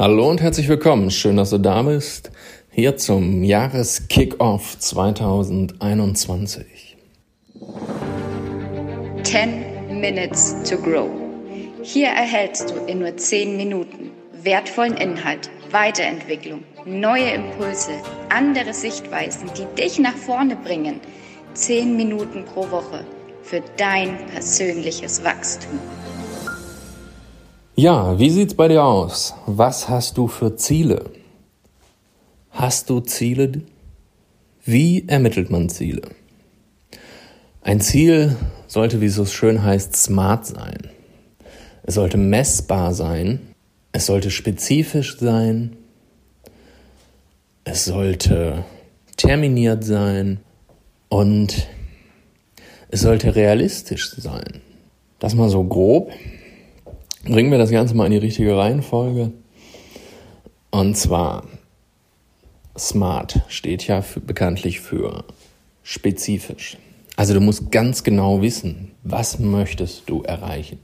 Hallo und herzlich willkommen. Schön, dass du da bist. Hier zum Jahres-Kickoff 2021. 10 Minutes to Grow. Hier erhältst du in nur 10 Minuten wertvollen Inhalt, Weiterentwicklung, neue Impulse, andere Sichtweisen, die dich nach vorne bringen. 10 Minuten pro Woche für dein persönliches Wachstum. Ja, wie sieht's bei dir aus? Was hast du für Ziele? Hast du Ziele? Wie ermittelt man Ziele? Ein Ziel sollte, wie es so schön heißt, smart sein. Es sollte messbar sein. Es sollte spezifisch sein. Es sollte terminiert sein. Und es sollte realistisch sein. Das mal so grob. Bringen wir das Ganze mal in die richtige Reihenfolge. Und zwar, SMART steht ja für, bekanntlich für spezifisch. Also du musst ganz genau wissen, was möchtest du erreichen?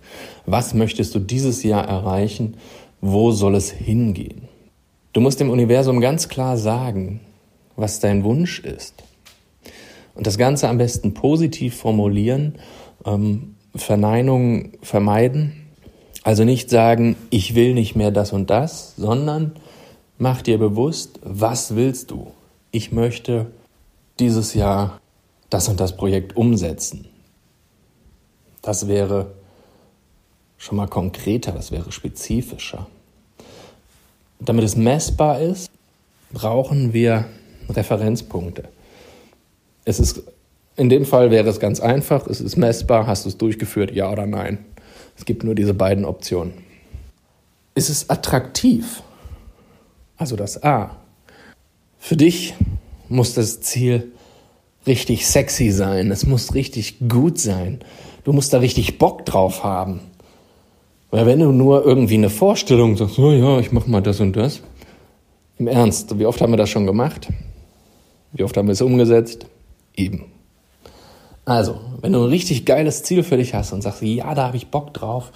Was möchtest du dieses Jahr erreichen? Wo soll es hingehen? Du musst dem Universum ganz klar sagen, was dein Wunsch ist. Und das Ganze am besten positiv formulieren, ähm, Verneinungen vermeiden also nicht sagen, ich will nicht mehr das und das, sondern mach dir bewusst, was willst du? Ich möchte dieses Jahr das und das Projekt umsetzen. Das wäre schon mal konkreter, das wäre spezifischer. Damit es messbar ist, brauchen wir Referenzpunkte. Es ist, in dem Fall wäre es ganz einfach, es ist messbar, hast du es durchgeführt, ja oder nein. Es gibt nur diese beiden Optionen. Ist es attraktiv? Also das A. Für dich muss das Ziel richtig sexy sein. Es muss richtig gut sein. Du musst da richtig Bock drauf haben. Weil wenn du nur irgendwie eine Vorstellung sagst, oh ja, ich mach mal das und das. Im Ernst, wie oft haben wir das schon gemacht? Wie oft haben wir es umgesetzt? Eben. Also, wenn du ein richtig geiles Ziel für dich hast und sagst, ja, da habe ich Bock drauf,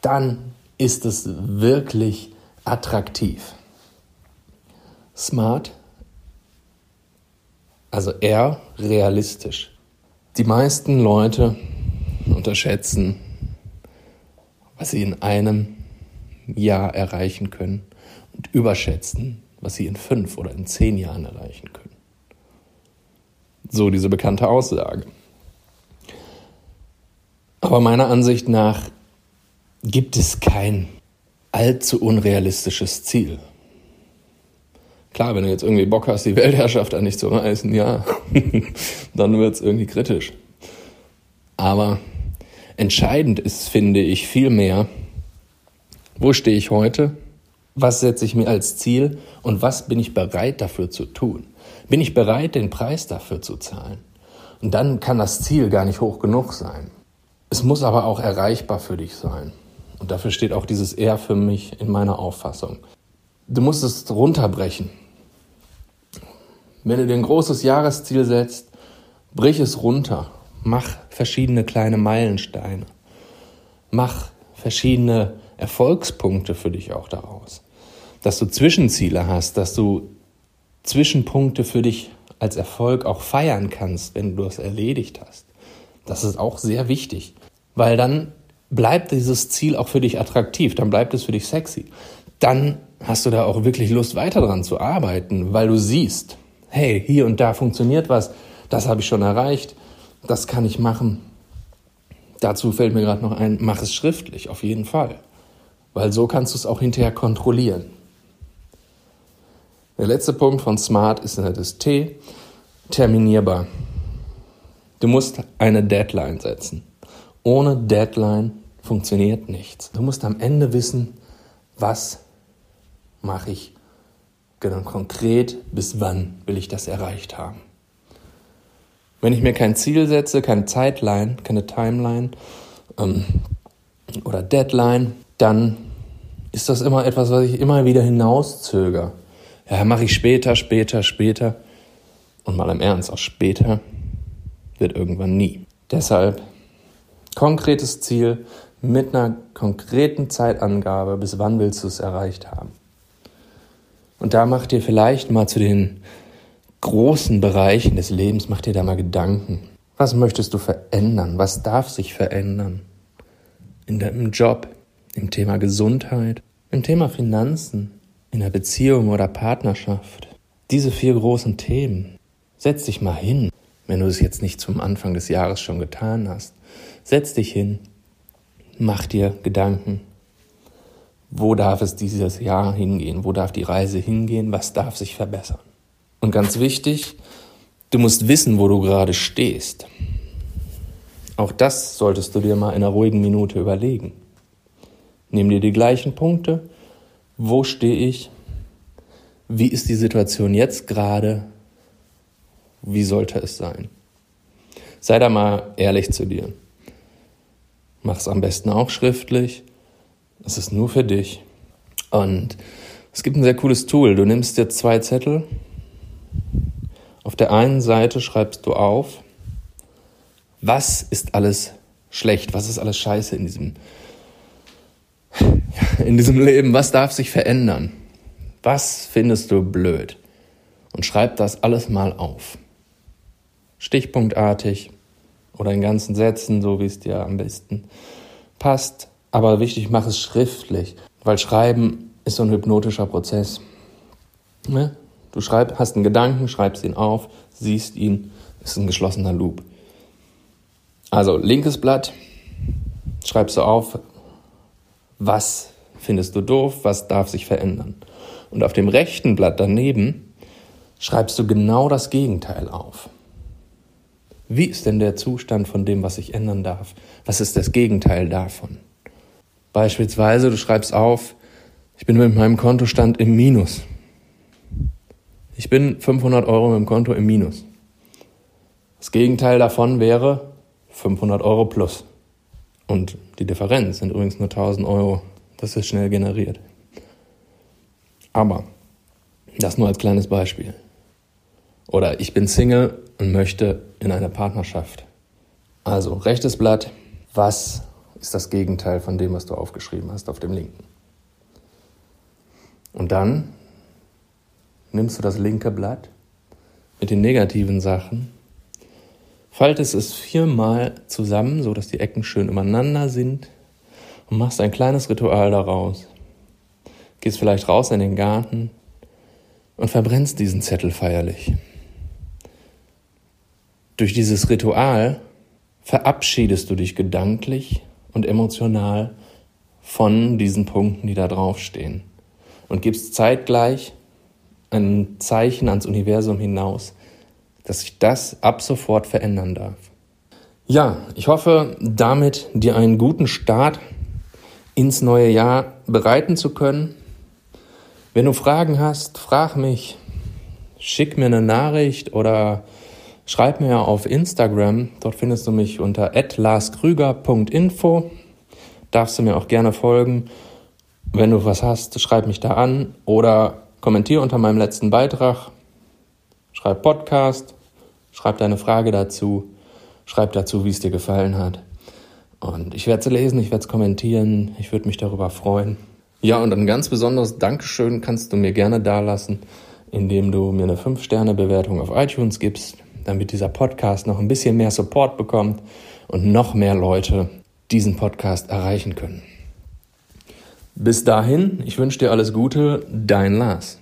dann ist es wirklich attraktiv. Smart, also eher realistisch. Die meisten Leute unterschätzen, was sie in einem Jahr erreichen können und überschätzen, was sie in fünf oder in zehn Jahren erreichen können. So diese bekannte Aussage. Aber meiner Ansicht nach gibt es kein allzu unrealistisches Ziel. Klar, wenn du jetzt irgendwie Bock hast, die Weltherrschaft an dich zu reißen, ja, dann wird es irgendwie kritisch. Aber entscheidend ist, finde ich, vielmehr, wo stehe ich heute, was setze ich mir als Ziel und was bin ich bereit dafür zu tun. Bin ich bereit, den Preis dafür zu zahlen? Und dann kann das Ziel gar nicht hoch genug sein. Es muss aber auch erreichbar für dich sein. Und dafür steht auch dieses R für mich in meiner Auffassung. Du musst es runterbrechen. Wenn du dir ein großes Jahresziel setzt, brich es runter. Mach verschiedene kleine Meilensteine. Mach verschiedene Erfolgspunkte für dich auch daraus. Dass du Zwischenziele hast, dass du Zwischenpunkte für dich als Erfolg auch feiern kannst, wenn du es erledigt hast. Das ist auch sehr wichtig, weil dann bleibt dieses Ziel auch für dich attraktiv, dann bleibt es für dich sexy. Dann hast du da auch wirklich Lust, weiter dran zu arbeiten, weil du siehst, hey, hier und da funktioniert was, das habe ich schon erreicht, das kann ich machen. Dazu fällt mir gerade noch ein, mach es schriftlich, auf jeden Fall. Weil so kannst du es auch hinterher kontrollieren. Der letzte Punkt von Smart ist das T, terminierbar. Du musst eine Deadline setzen. Ohne Deadline funktioniert nichts. Du musst am Ende wissen, was mache ich genau konkret, bis wann will ich das erreicht haben. Wenn ich mir kein Ziel setze, keine Zeitline, keine Timeline ähm, oder Deadline, dann ist das immer etwas, was ich immer wieder hinauszöger. Ja, mache ich später, später, später. Und mal im Ernst, auch später wird irgendwann nie. Deshalb konkretes Ziel mit einer konkreten Zeitangabe, bis wann willst du es erreicht haben. Und da macht dir vielleicht mal zu den großen Bereichen des Lebens, mach dir da mal Gedanken. Was möchtest du verändern? Was darf sich verändern? In deinem Job, im Thema Gesundheit, im Thema Finanzen, in der Beziehung oder Partnerschaft. Diese vier großen Themen. Setz dich mal hin, wenn du es jetzt nicht zum Anfang des Jahres schon getan hast. Setz dich hin, mach dir Gedanken. Wo darf es dieses Jahr hingehen? Wo darf die Reise hingehen? Was darf sich verbessern? Und ganz wichtig, du musst wissen, wo du gerade stehst. Auch das solltest du dir mal in einer ruhigen Minute überlegen. Nimm dir die gleichen Punkte. Wo stehe ich? Wie ist die Situation jetzt gerade? Wie sollte es sein? Sei da mal ehrlich zu dir. Mach es am besten auch schriftlich. Es ist nur für dich. Und es gibt ein sehr cooles Tool. Du nimmst dir zwei Zettel. Auf der einen Seite schreibst du auf, was ist alles schlecht, was ist alles scheiße in diesem, in diesem Leben, was darf sich verändern, was findest du blöd und schreib das alles mal auf. Stichpunktartig oder in ganzen Sätzen, so wie es dir am besten passt. Aber wichtig, mach es schriftlich, weil Schreiben ist so ein hypnotischer Prozess. Ne? Du schreib, hast einen Gedanken, schreibst ihn auf, siehst ihn, ist ein geschlossener Loop. Also linkes Blatt, schreibst du auf, was findest du doof, was darf sich verändern. Und auf dem rechten Blatt daneben schreibst du genau das Gegenteil auf. Wie ist denn der Zustand von dem, was sich ändern darf? Was ist das Gegenteil davon? Beispielsweise, du schreibst auf, ich bin mit meinem Kontostand im Minus. Ich bin 500 Euro mit dem Konto im Minus. Das Gegenteil davon wäre 500 Euro plus. Und die Differenz sind übrigens nur 1000 Euro. Das ist schnell generiert. Aber das nur als kleines Beispiel. Oder ich bin Single und möchte in eine Partnerschaft. Also rechtes Blatt, was ist das Gegenteil von dem, was du aufgeschrieben hast auf dem linken? Und dann nimmst du das linke Blatt mit den negativen Sachen, faltest es viermal zusammen, so dass die Ecken schön übereinander sind und machst ein kleines Ritual daraus. Gehst vielleicht raus in den Garten und verbrennst diesen Zettel feierlich. Durch dieses Ritual verabschiedest du dich gedanklich und emotional von diesen Punkten, die da draufstehen und gibst zeitgleich ein Zeichen ans Universum hinaus, dass sich das ab sofort verändern darf. Ja, ich hoffe, damit dir einen guten Start ins neue Jahr bereiten zu können. Wenn du Fragen hast, frag mich, schick mir eine Nachricht oder schreib mir auf Instagram. Dort findest du mich unter @larskrüger.info. Darfst du mir auch gerne folgen. Wenn du was hast, schreib mich da an oder Kommentier unter meinem letzten Beitrag, schreib Podcast, schreib deine Frage dazu, schreib dazu, wie es dir gefallen hat. Und ich werde es lesen, ich werde es kommentieren, ich würde mich darüber freuen. Ja, und ein ganz besonderes Dankeschön kannst du mir gerne dalassen, indem du mir eine 5-Sterne-Bewertung auf iTunes gibst, damit dieser Podcast noch ein bisschen mehr Support bekommt und noch mehr Leute diesen Podcast erreichen können. Bis dahin, ich wünsche dir alles Gute, dein Lars.